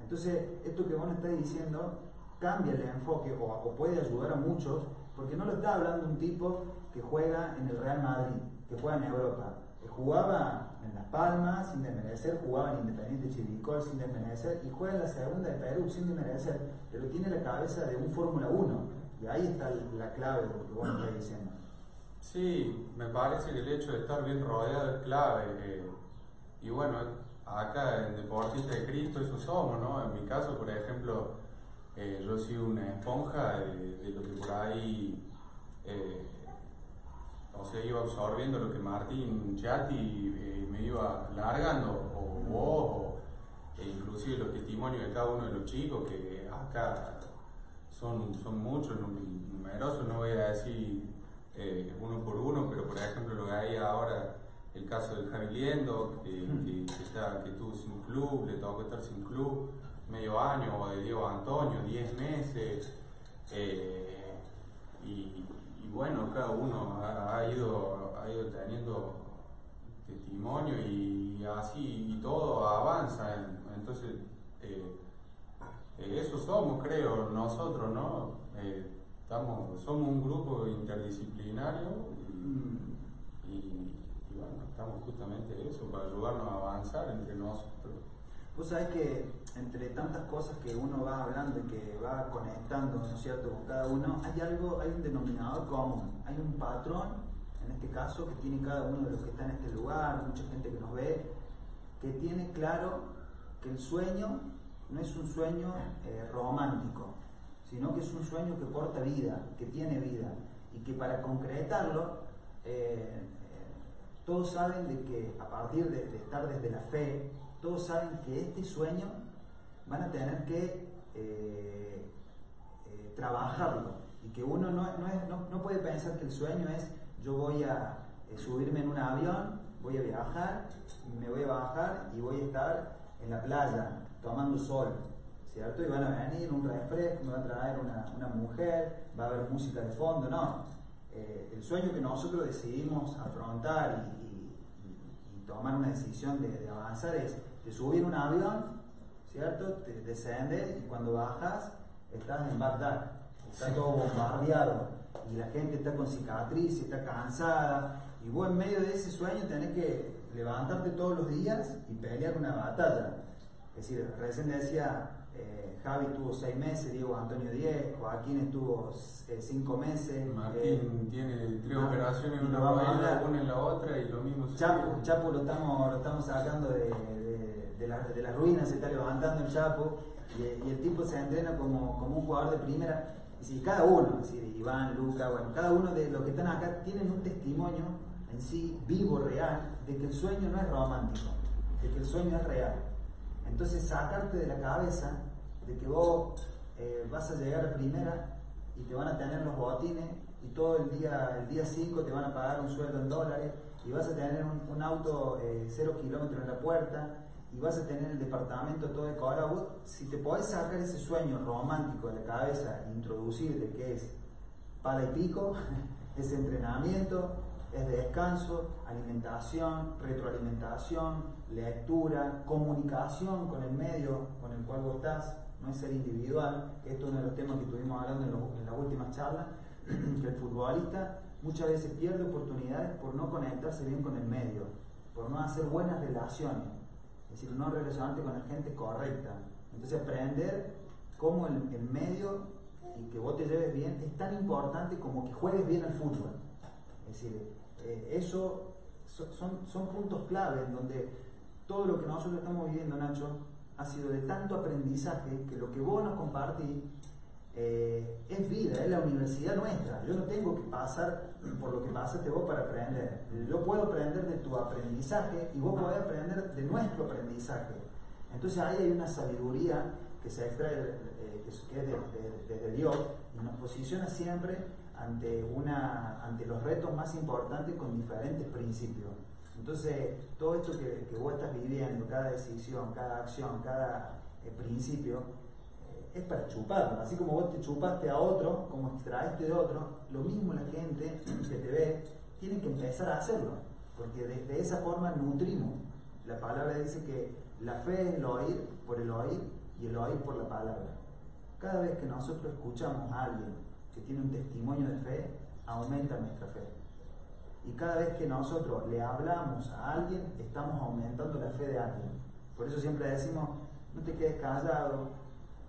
Entonces, esto que vos estás diciendo cambia el enfoque o, o puede ayudar a muchos, porque no lo está hablando un tipo que juega en el Real Madrid, que juega en Europa, que jugaba en Las Palmas sin desmerecer, jugaba en Independiente Chivicol sin desmerecer y juega en la segunda de Perú sin desmerecer, pero tiene la cabeza de un Fórmula 1 y ahí está la clave de lo que vos estás diciendo. Sí, me parece que el hecho de estar bien rodeado es clave. Eh, y bueno, acá en Deportista de Cristo eso somos, ¿no? En mi caso, por ejemplo, eh, yo soy una esponja de, lo que por ahí, eh, o sea, iba absorbiendo lo que Martín Chati eh, me iba largando, o vos, e inclusive los testimonios de cada uno de los chicos, que acá son, son muchos, numerosos, no voy a decir uno por uno, pero por ejemplo lo que hay ahora el caso del Javi Liendo, que, que, tuvo sin club, le tocó estar sin club medio año, o de Diego Antonio, 10 meses. Eh, y, bueno, cada uno ha, ido, ha ido teniendo testimonio y, así y todo avanza. Entonces, eh, eh, eso somos, creo, nosotros, ¿no? estamos, somos un grupo interdisciplinario y bueno, estamos justamente eso, para ayudarnos a avanzar entre nosotros. Vos sabés que entre tantas cosas que uno va hablando y que va conectando, ¿no cierto?, con cada uno, hay algo, hay un denominador común, hay un patrón, en este caso, que tiene cada uno de los que está en este lugar, mucha gente que nos ve, que tiene claro que el sueño no es un sueño eh, romántico, sino que es un sueño que porta vida, que tiene vida, y que para concretarlo, eh, todos saben de que a partir de, estar desde la fe, todos saben que este sueño van a tener que eh, eh, trabajarlo y que uno no, puede pensar que el sueño es yo voy a eh, subirme en un avión, voy a viajar, me voy a bajar y voy a estar en la playa tomando sol, ¿cierto? Y van a venir un refresco, me va a traer una, una mujer, va a haber música de fondo, no el sueño que nosotros decidimos afrontar y, tomar una decisión de, avanzar es de subir un avión, ¿cierto? Te descendes y cuando bajas estás en Bagdad, está todo bombardeado y la gente está con cicatrices, está cansada y vos en medio de ese sueño tenés que levantarte todos los días y pelear una batalla. Es decir, recién decía eh, Javi tuvo seis meses, Diego Antonio diez, Joaquín estuvo eh, cinco meses. Martín eh, tiene tres operaciones, una va una en la otra y lo mismo. Chapo, Chapo lo estamos, lo estamos sacando de, de, las ruinas, se está levantando el Chapo y, el tipo se entrena como, como, un jugador de primera. Y si cada uno, decir, Iván, Luca, bueno, cada uno de los que están acá tienen un testimonio en sí vivo, real, de que el sueño no es romántico, de que el sueño es real. Entonces sacarte de la cabeza de que vos eh, vas a llegar a primera y te van a tener los botines y todo el día el día 5 te van a pagar un sueldo en dólares y vas a tener un, auto eh, cero kilómetros en la puerta y vas a tener el departamento todo decorado. si te podés sacar ese sueño romántico de la cabeza e introducir de que es pala y pico, es entrenamiento, es de descanso, alimentación, retroalimentación, lectura, comunicación con el medio con el cual vos estás, no es ser individual, esto es uno de los temas que estuvimos hablando en, las últimas charlas, que el futbolista muchas veces pierde oportunidades por no conectarse bien con el medio, por no hacer buenas relaciones, es decir, no relacionarte con la gente correcta. Entonces aprender cómo el, medio y que vos te lleves bien es tan importante como que juegues bien al fútbol. Es decir, eh, eso son puntos clave en donde todo lo que nosotros estamos viviendo, Nacho, ha sido de tanto aprendizaje que lo que vos nos compartís eh, es vida, es la universidad nuestra. Yo no tengo que pasar por lo que pasaste vos para aprender. Yo puedo aprender de tu aprendizaje y vos podés aprender de nuestro aprendizaje. Entonces ahí hay una sabiduría que se extrae, eh, que es desde Dios, y nos posiciona siempre ante, una, ante los retos más importantes con diferentes principios. Entonces, todo esto que, vos estás viviendo, cada decisión, cada acción, cada eh, principio, eh, es para chuparlo. Así como vos te chupaste a otro, como extraíste de otro, lo mismo la gente que te ve tiene que empezar a hacerlo, porque de, de esa forma nutrimos. La palabra dice que la fe es el oír por el oír y el oír por la palabra. Cada vez que nosotros escuchamos a alguien que tiene un testimonio de fe, aumenta nuestra fe. Y cada vez que nosotros le hablamos a alguien, estamos aumentando la fe de alguien. Por eso siempre decimos, no te quedes callado,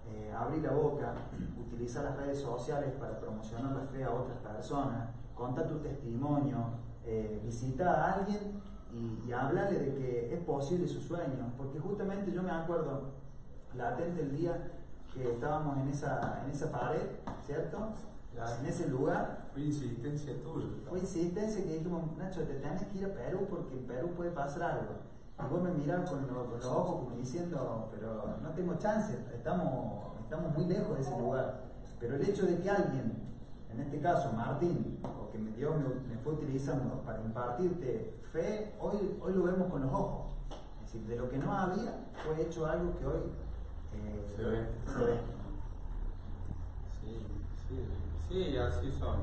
eh, abrí la boca, utiliza las redes sociales para promocionar la fe a otras personas, conta tu testimonio, eh, visita a alguien y, y háblale de que es posible su sueño. Porque justamente yo me acuerdo, latente el día que estábamos en esa, en esa pared, ¿cierto? En ese lugar. Fue insistencia tuya. Fue insistencia que dijimos, Nacho, te tienes que ir a Perú porque en Perú puede pasar algo. Y vos me mirás con, los ojos como diciendo, pero no tengo chance, estamos, estamos muy lejos de ese lugar. Pero el hecho de que alguien, en este caso Martín, o que Dios me, me fue utilizando para impartirte fe, hoy, hoy lo vemos con los ojos. Es decir, de lo que no había, fue hecho algo que hoy eh, Se ve. se ve. Sí, sí, sí, así son.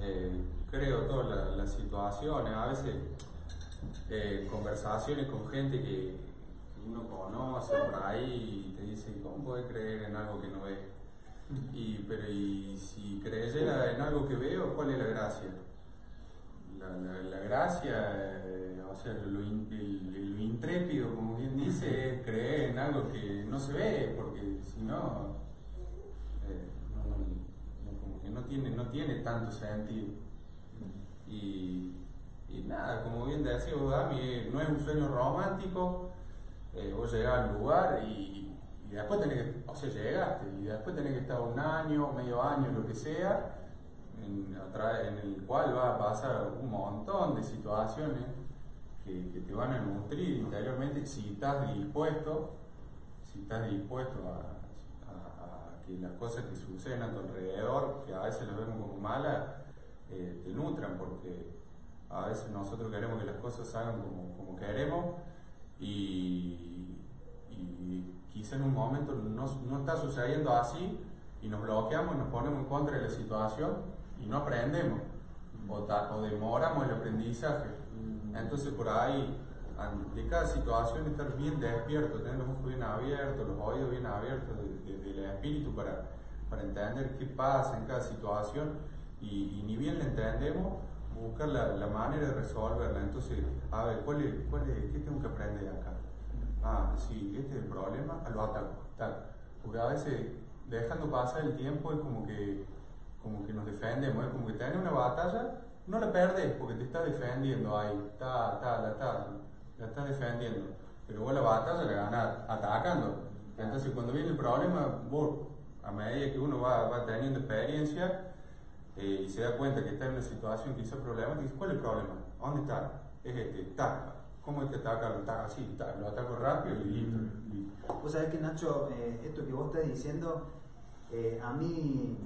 Eh, creo todas la- las situaciones, a veces eh, conversaciones con gente que uno conoce por ahí y te dice, ¿cómo puedes creer en algo que no ves? Y, pero y si creyera en algo que veo, ¿cuál es la gracia? La, la- la gracia, eh, o sea, lo, in- el- lo intrépido, como bien dice, es creer en algo que no se ve, porque si no, eh, no, no- tiene, no tiene tanto sentido. Y, nada, como bien decía vos, eh, no es un sueño romántico, eh, vos llegás al lugar y, después tenés que, o sea, llegaste, y después tenés que estar un año, medio año, lo que sea, en, en el cual va a pasar un montón de situaciones que, que te van a nutrir interiormente si estás dispuesto, si estás dispuesto a que las cosas que suceden a tu alrededor, que a veces las vemos como malas, eh, te nutran, porque a veces nosotros queremos que las cosas salgan como, como queremos y, y quizá en un momento no, no está sucediendo así y nos bloqueamos, nos ponemos en contra de la situación y no aprendemos o, ta- o demoramos el aprendizaje. Entonces por ahí, an- de cada situación estar bien despierto, tener los ojos bien abiertos, los oídos bien abiertos de- de- del espíritu para, para entender qué pasa en cada situación y, y ni bien la entendemos, buscar la, la manera de resolverla. Entonces, a ver, ¿cuál es, cuál es, ¿qué tengo que aprender acá? Ah, sí, este es el problema, ah, lo ataco, tac. Porque a veces, dejando pasar el tiempo, es como que, como que nos defendemos, es como que tenés una batalla, no la perdes porque te estás defendiendo ahí, ta, ta, la, ta, la estás defendiendo. Pero vos la batalla la ganás atacando. Entonces, cuando viene el problema, vos, a medida que uno va, va teniendo experiencia eh, y se da cuenta que está en una situación quizá problemática, dice, ¿cuál es el problema? ¿A ¿Dónde está? Es este, ta. ¿Cómo es que ataca? Lo ataca así, ta, lo ataco rápido y listo. listo. Vos sabés que Nacho, eh, esto que vos estás diciendo, eh, a mí,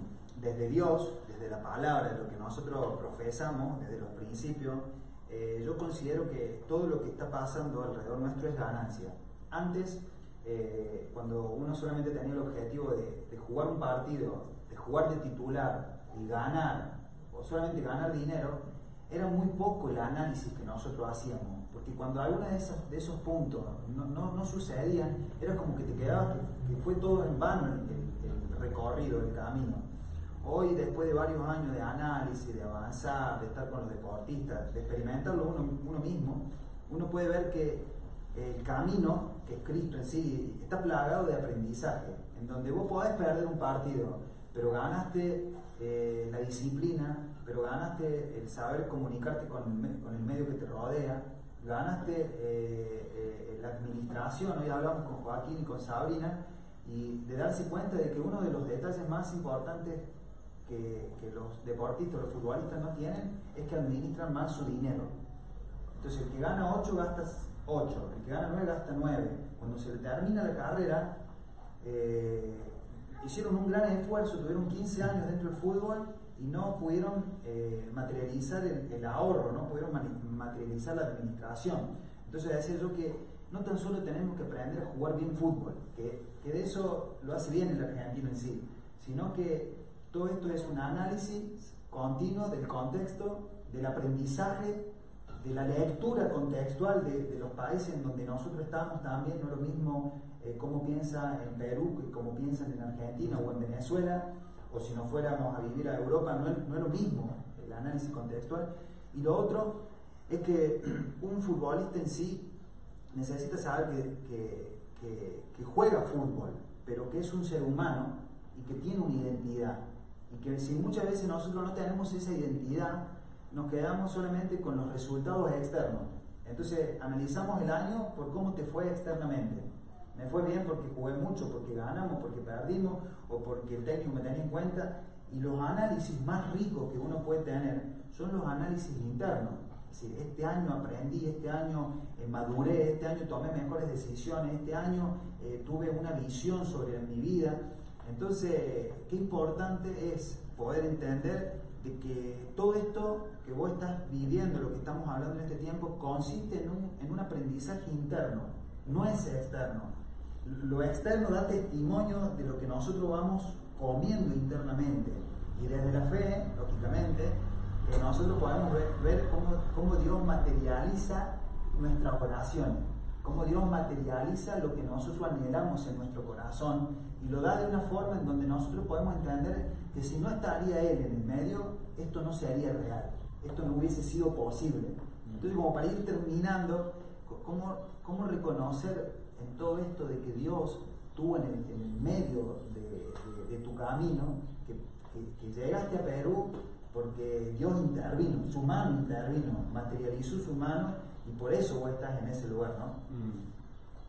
desde Dios, desde la palabra, lo que nosotros profesamos, desde los principios, eh, yo considero que todo lo que está pasando alrededor nuestro es ganancia. Antes, eh, cuando uno solamente tenía el objetivo de, jugar un partido, de jugar de titular y ganar, o solamente ganar dinero, era muy poco el análisis que nosotros hacíamos, porque cuando alguno de, de esos puntos no, no- no sucedían, era como que te quedabas que, fue todo en vano el recorrido, el camino. Hoy, después de varios años de análisis, de avanzar, de estar con los deportistas, de experimentarlo uno, mismo, uno puede ver que el camino, que es Cristo en sí, está plagado de aprendizaje, en donde vos podés perder un partido, pero ganaste eh, la disciplina, pero ganaste el saber comunicarte con el, me- con el medio que te rodea, ganaste eh, eh, la administración, hoy hablamos con Joaquín y con Sabrina, y de darse cuenta de que uno de los detalles más importantes que, que los deportistas, los futbolistas no tienen, es que administran más su dinero. Entonces, el que gana 8 gasta 8, el que gana 9 gasta 9. Cuando se termina la carrera, eh, hicieron un gran esfuerzo, tuvieron 15 años dentro del fútbol y no pudieron eh, materializar el, ahorro, no pudieron materializar la administración. Entonces decía yo que no tan solo tenemos que aprender a jugar bien fútbol, que, que de eso lo hace bien el argentino en sí, sino que todo esto es un análisis continuo del contexto, del aprendizaje, de la lectura contextual de, los países en donde nosotros estamos también, no es lo mismo eh, cómo piensa en Perú que cómo piensan en Argentina o en Venezuela, o si nos fuéramos a vivir a Europa, no es, no es lo mismo el análisis contextual. Y lo otro es que un futbolista en sí necesita saber que, que, juega fútbol, pero que es un ser humano y que tiene una identidad que si muchas veces nosotros no tenemos esa identidad, nos quedamos solamente con los resultados externos. Entonces analizamos el año por cómo te fue externamente. Me fue bien porque jugué mucho, porque ganamos, porque perdimos o porque el técnico me tenía en cuenta. Y los análisis más ricos que uno puede tener son los análisis internos. Es decir, este año aprendí, este año eh, maduré, este año tomé mejores decisiones, este año eh, tuve una visión sobre mi vida. Entonces, qué importante es poder entender de que todo esto que vos estás viviendo, lo que estamos hablando en este tiempo, consiste en un, en un aprendizaje interno, no es externo. Lo externo da testimonio de lo que nosotros vamos comiendo internamente. Y desde la fe, lógicamente, que nosotros podemos ver, cómo, cómo Dios materializa nuestra oración cómo Dios materializa lo que nosotros anhelamos en nuestro corazón y lo da de una forma en donde nosotros podemos entender que si no estaría Él en el medio, esto no se haría real, esto no hubiese sido posible. Entonces, como para ir terminando, ¿cómo, cómo reconocer en todo esto de que Dios tuvo en el, medio de, tu camino, que, que llegaste a Perú porque Dios intervino, su mano intervino, materializó su mano y por eso vos estás en ese lugar, ¿no? Mm.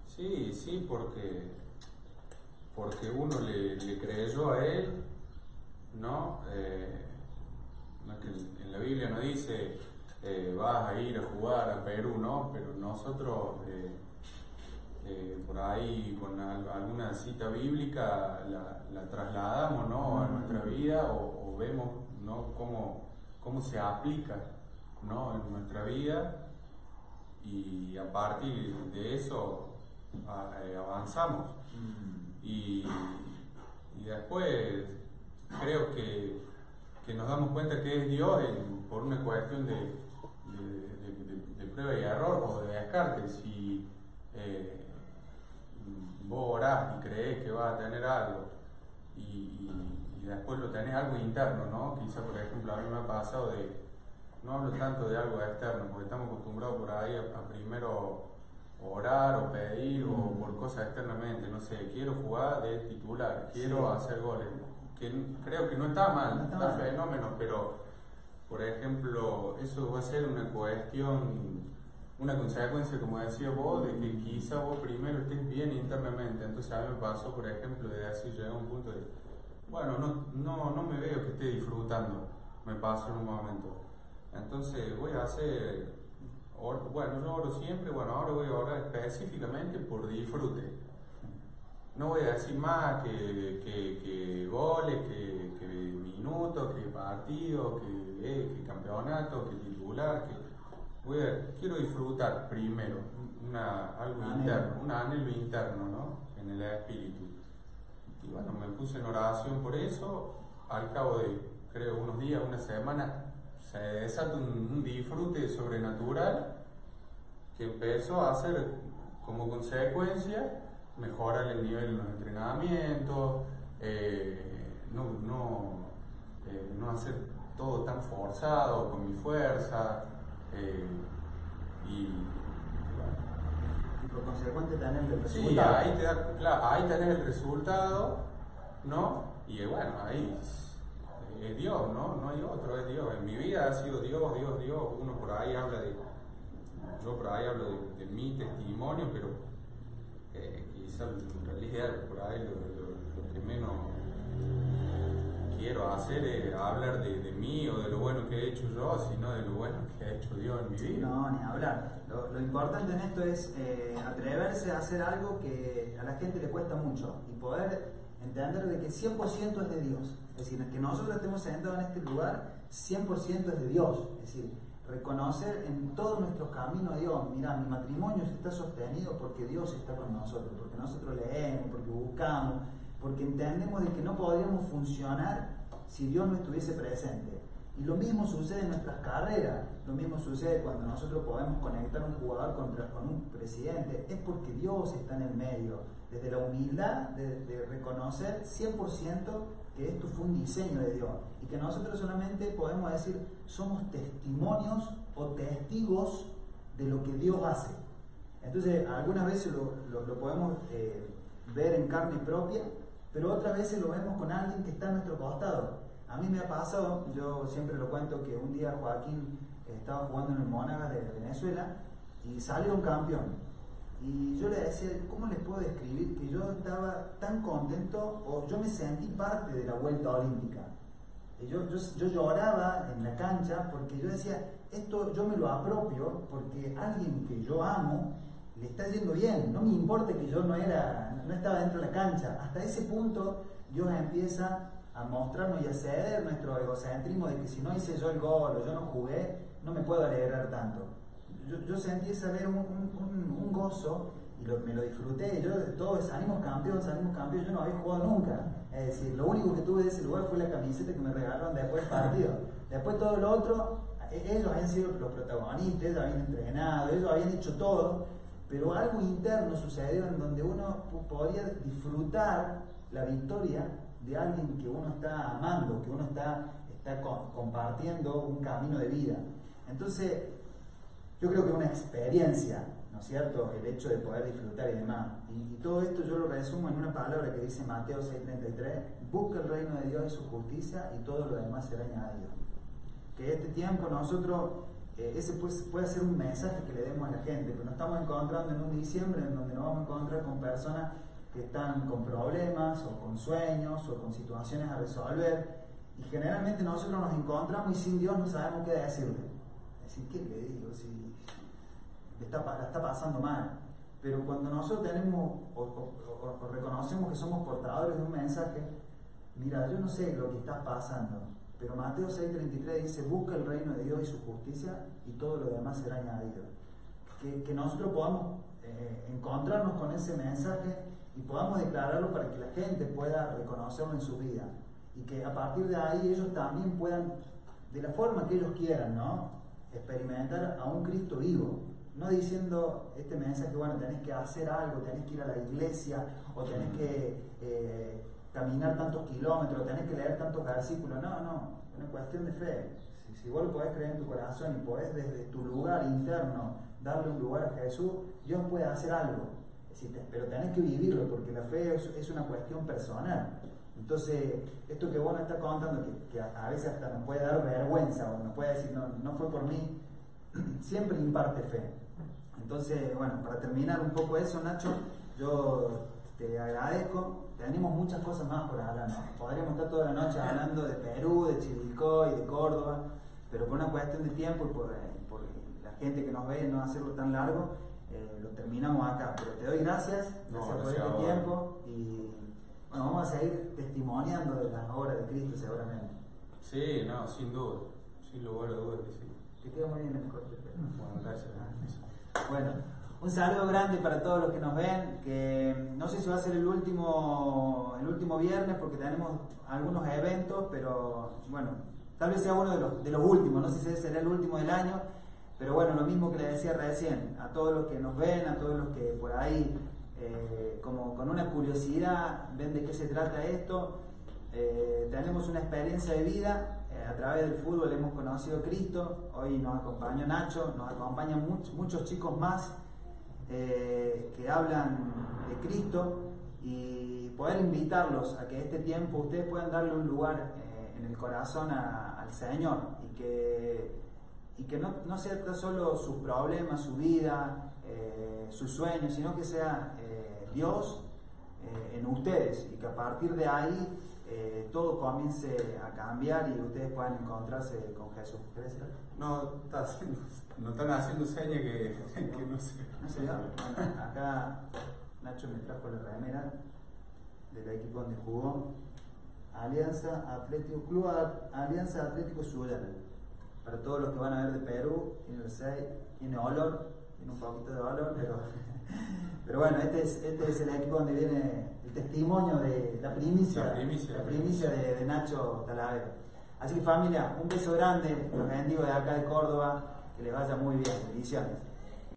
Sí, sí, porque, porque uno le, creyó a él, ¿no? Eh, en la Biblia no dice eh, vas a ir a jugar a Perú, ¿no? Pero nosotros eh, por ahí con alguna cita bíblica la, trasladamos, ¿no? A nuestra vida o, vemos, ¿no? Cómo, cómo se aplica, ¿no? En nuestra vida y a partir de eso avanzamos. Mm. Y, después creo que, nos damos cuenta que es Dios por una cuestión de, de, prueba y error o de descarte. Si eh, vos orás y crees que vas a tener algo y, después lo tenés algo interno, ¿no? Quizá, por ejemplo, a mí me ha pasado de no hablo tanto de algo externo, porque estamos acostumbrados por ahí a, primero orar o pedir o por cosas externamente, no sé, quiero jugar de titular, quiero hacer goles, que creo que no está mal, no está, fenómeno, pero por ejemplo, eso va a ser una cuestión, una consecuencia, como decía vos, de que quizá vos primero estés bien internamente, entonces a mí me pasó, por ejemplo, de así llegar a un punto de, bueno, no, no, no me veo que esté disfrutando, me pasó en un momento. Entonces voy a hacer, bueno, yo oro siempre, bueno, ahora voy a orar específicamente por disfrute. No voy a decir más que, que, goles, que, que minutos, que partidos, que, eh, que campeonato, que titular, que voy a, quiero disfrutar primero, una, algo interno, un anhelo interno, ¿no? En el espíritu. Y bueno, me puse en oración por eso, al cabo de, creo, unos días, una semana, se desata un, disfrute sobrenatural que empezó a hacer como consecuencia mejorar el nivel en los entrenamientos, eh, no, no, eh, no, hacer todo tan forzado con mi fuerza eh, y, por consecuente tener el resultado. Sí, ahí, te da, claro, ahí tenés el resultado, ¿no? Y bueno, ahí es Dios, ¿no? No hay otro, es Dios. En mi vida ha sido Dios, Dios, Dios. Uno por ahí habla de, yo por ahí hablo de, mi testimonio, pero eh, quizás en realidad por ahí lo, que menos quiero hacer es hablar de, de, mí o de lo bueno que he hecho yo, sino de lo bueno que ha hecho Dios en mi vida. No, ni hablar. Lo, importante en esto es eh, atreverse a hacer algo que a la gente le cuesta mucho y poder entender de que 100% es de Dios. Es decir, que nosotros estemos sentados en este lugar, 100% es de Dios. Es decir, reconocer en todos nuestros caminos, Dios, mira, mi matrimonio está sostenido porque Dios está con nosotros, porque nosotros leemos, porque buscamos, porque entendemos de que no podríamos funcionar si Dios no estuviese presente. Y lo mismo sucede en nuestras carreras, lo mismo sucede cuando nosotros podemos conectar un jugador con un presidente, es porque Dios está en el medio, desde la humildad de, reconocer 100% que esto fue un diseño de Dios y que nosotros solamente podemos decir somos testimonios o testigos de lo que Dios hace. Entonces, algunas veces lo, lo, podemos eh, ver en carne propia, pero otras veces lo vemos con alguien que está a nuestro costado. A mí me ha pasado, yo siempre lo cuento, que un día Joaquín estaba jugando en el Mónagas de Venezuela y salió un campeón. Y yo le decía, ¿cómo les puedo describir que yo estaba tan contento o yo me sentí parte de la vuelta olímpica? Yo, yo, yo, lloraba en la cancha porque yo decía, esto yo me lo apropio porque alguien que yo amo le está yendo bien, no me importa que yo no, era, no estaba dentro de la cancha. Hasta ese punto Dios empieza a mostrarnos y a ceder nuestro egocentrismo de que si no hice yo el gol o yo no jugué, no me puedo alegrar tanto yo, yo sentí saber un, un, un, gozo y me lo disfruté. Yo, todos salimos campeón, salimos campeón, yo no había jugado nunca. Es decir, lo único que tuve de ese lugar fue la camiseta que me regalaron después del partido. Después todo lo otro, e, ellos habían sido los protagonistas, ellos habían entrenado, ellos habían hecho todo, pero algo interno sucedió en donde uno podía disfrutar la victoria de alguien que uno está amando, que uno está, está compartiendo un camino de vida. Entonces, yo creo que una experiencia, ¿no es cierto?, el hecho de poder disfrutar y demás. Y, todo esto yo lo resumo en una palabra que dice Mateo 6:33, busca el reino de Dios y su justicia y todo lo demás será añadido. Que este tiempo nosotros, eh, ese puede, puede ser un mensaje que le demos a la gente, pero nos estamos encontrando en un diciembre en donde nos vamos a encontrar con personas que están con problemas o con sueños o con situaciones a resolver. Y generalmente nosotros nos encontramos y sin Dios no sabemos qué decirle. Decir, ¿qué le digo? Si está, la está pasando mal. Pero cuando nosotros tenemos o, reconocemos que somos portadores de un mensaje, mira, yo no sé lo que está pasando, pero Mateo 6:33 dice, busca el reino de Dios y su justicia y todo lo demás será añadido. Que, que nosotros podamos eh, encontrarnos con ese mensaje y podamos declararlo para que la gente pueda reconocerlo en su vida. Y que a partir de ahí ellos también puedan, de la forma que ellos quieran, ¿no? experimentar a un Cristo vivo no diciendo este mensaje, bueno, tenés que hacer algo, tenés que ir a la iglesia, o tenés que eh, caminar tantos kilómetros, tenés que leer tantos versículos. No, no, es una cuestión de fe. Si, vos lo podés creer en tu corazón y podés desde tu lugar interno darle un lugar a Jesús, Dios puede hacer algo. Pero tenés que vivirlo, porque la fe es, una cuestión personal. Entonces, esto que vos nos estás contando, que, a, veces hasta nos puede dar vergüenza, o nos puede decir, no, no fue por mí, siempre imparte fe. Entonces, bueno, para terminar un poco eso, Nacho, yo te agradezco. Tenemos muchas cosas más por hablar. Podríamos estar toda la noche hablando de Perú, de Chivilcoy, de Córdoba, pero por una cuestión de tiempo y por, eh, por la gente que nos ve, no hacerlo tan largo, lo terminamos acá. Pero te doy gracias, gracias por este tiempo y bueno, vamos a seguir testimoniando de las obras de Cristo seguramente. Sí, no, sin duda, sin lugar a dudas que sí. Te quedo muy bien el corte. Bueno, gracias. Bueno, un saludo grande para todos los que nos ven, que no sé si va a ser el último, el último viernes porque tenemos algunos eventos, pero bueno, tal vez sea uno de los, de los últimos, no sé si será el último del año, pero bueno, lo mismo que le decía recién, a todos los que nos ven, a todos los que por ahí, eh, como con una curiosidad, ven de qué se trata esto, eh, tenemos una experiencia de vida eh, a través del fútbol hemos conocido a Cristo, hoy nos acompaña Nacho, nos acompañan muchos chicos más que hablan de Cristo y poder invitarlos a que este tiempo ustedes puedan darle un lugar en el corazón al Señor y que, y que no, no sea solo sus problemas, su vida, sus sueños, sino que sea Dios eh, en ustedes y que a partir de ahí eh, todo comience a cambiar y ustedes puedan encontrarse con Jesús. No, no están haciendo señas que, que no sé. ¿No? Bueno, acá Nacho me trajo la remera del equipo donde jugó. Alianza Atlético Club Alianza Atlético Ciudadano. Para todos los que van a ver de Perú, tiene el 6, tiene olor, tiene un poquito de olor, pero, pero bueno, este es, este es el equipo donde viene el testimonio de la primicia, La primicia. la primicia de, de Nacho Talavera. Así que familia, un beso grande, los bendigo de acá de Córdoba, que les vaya muy bien, bendiciones.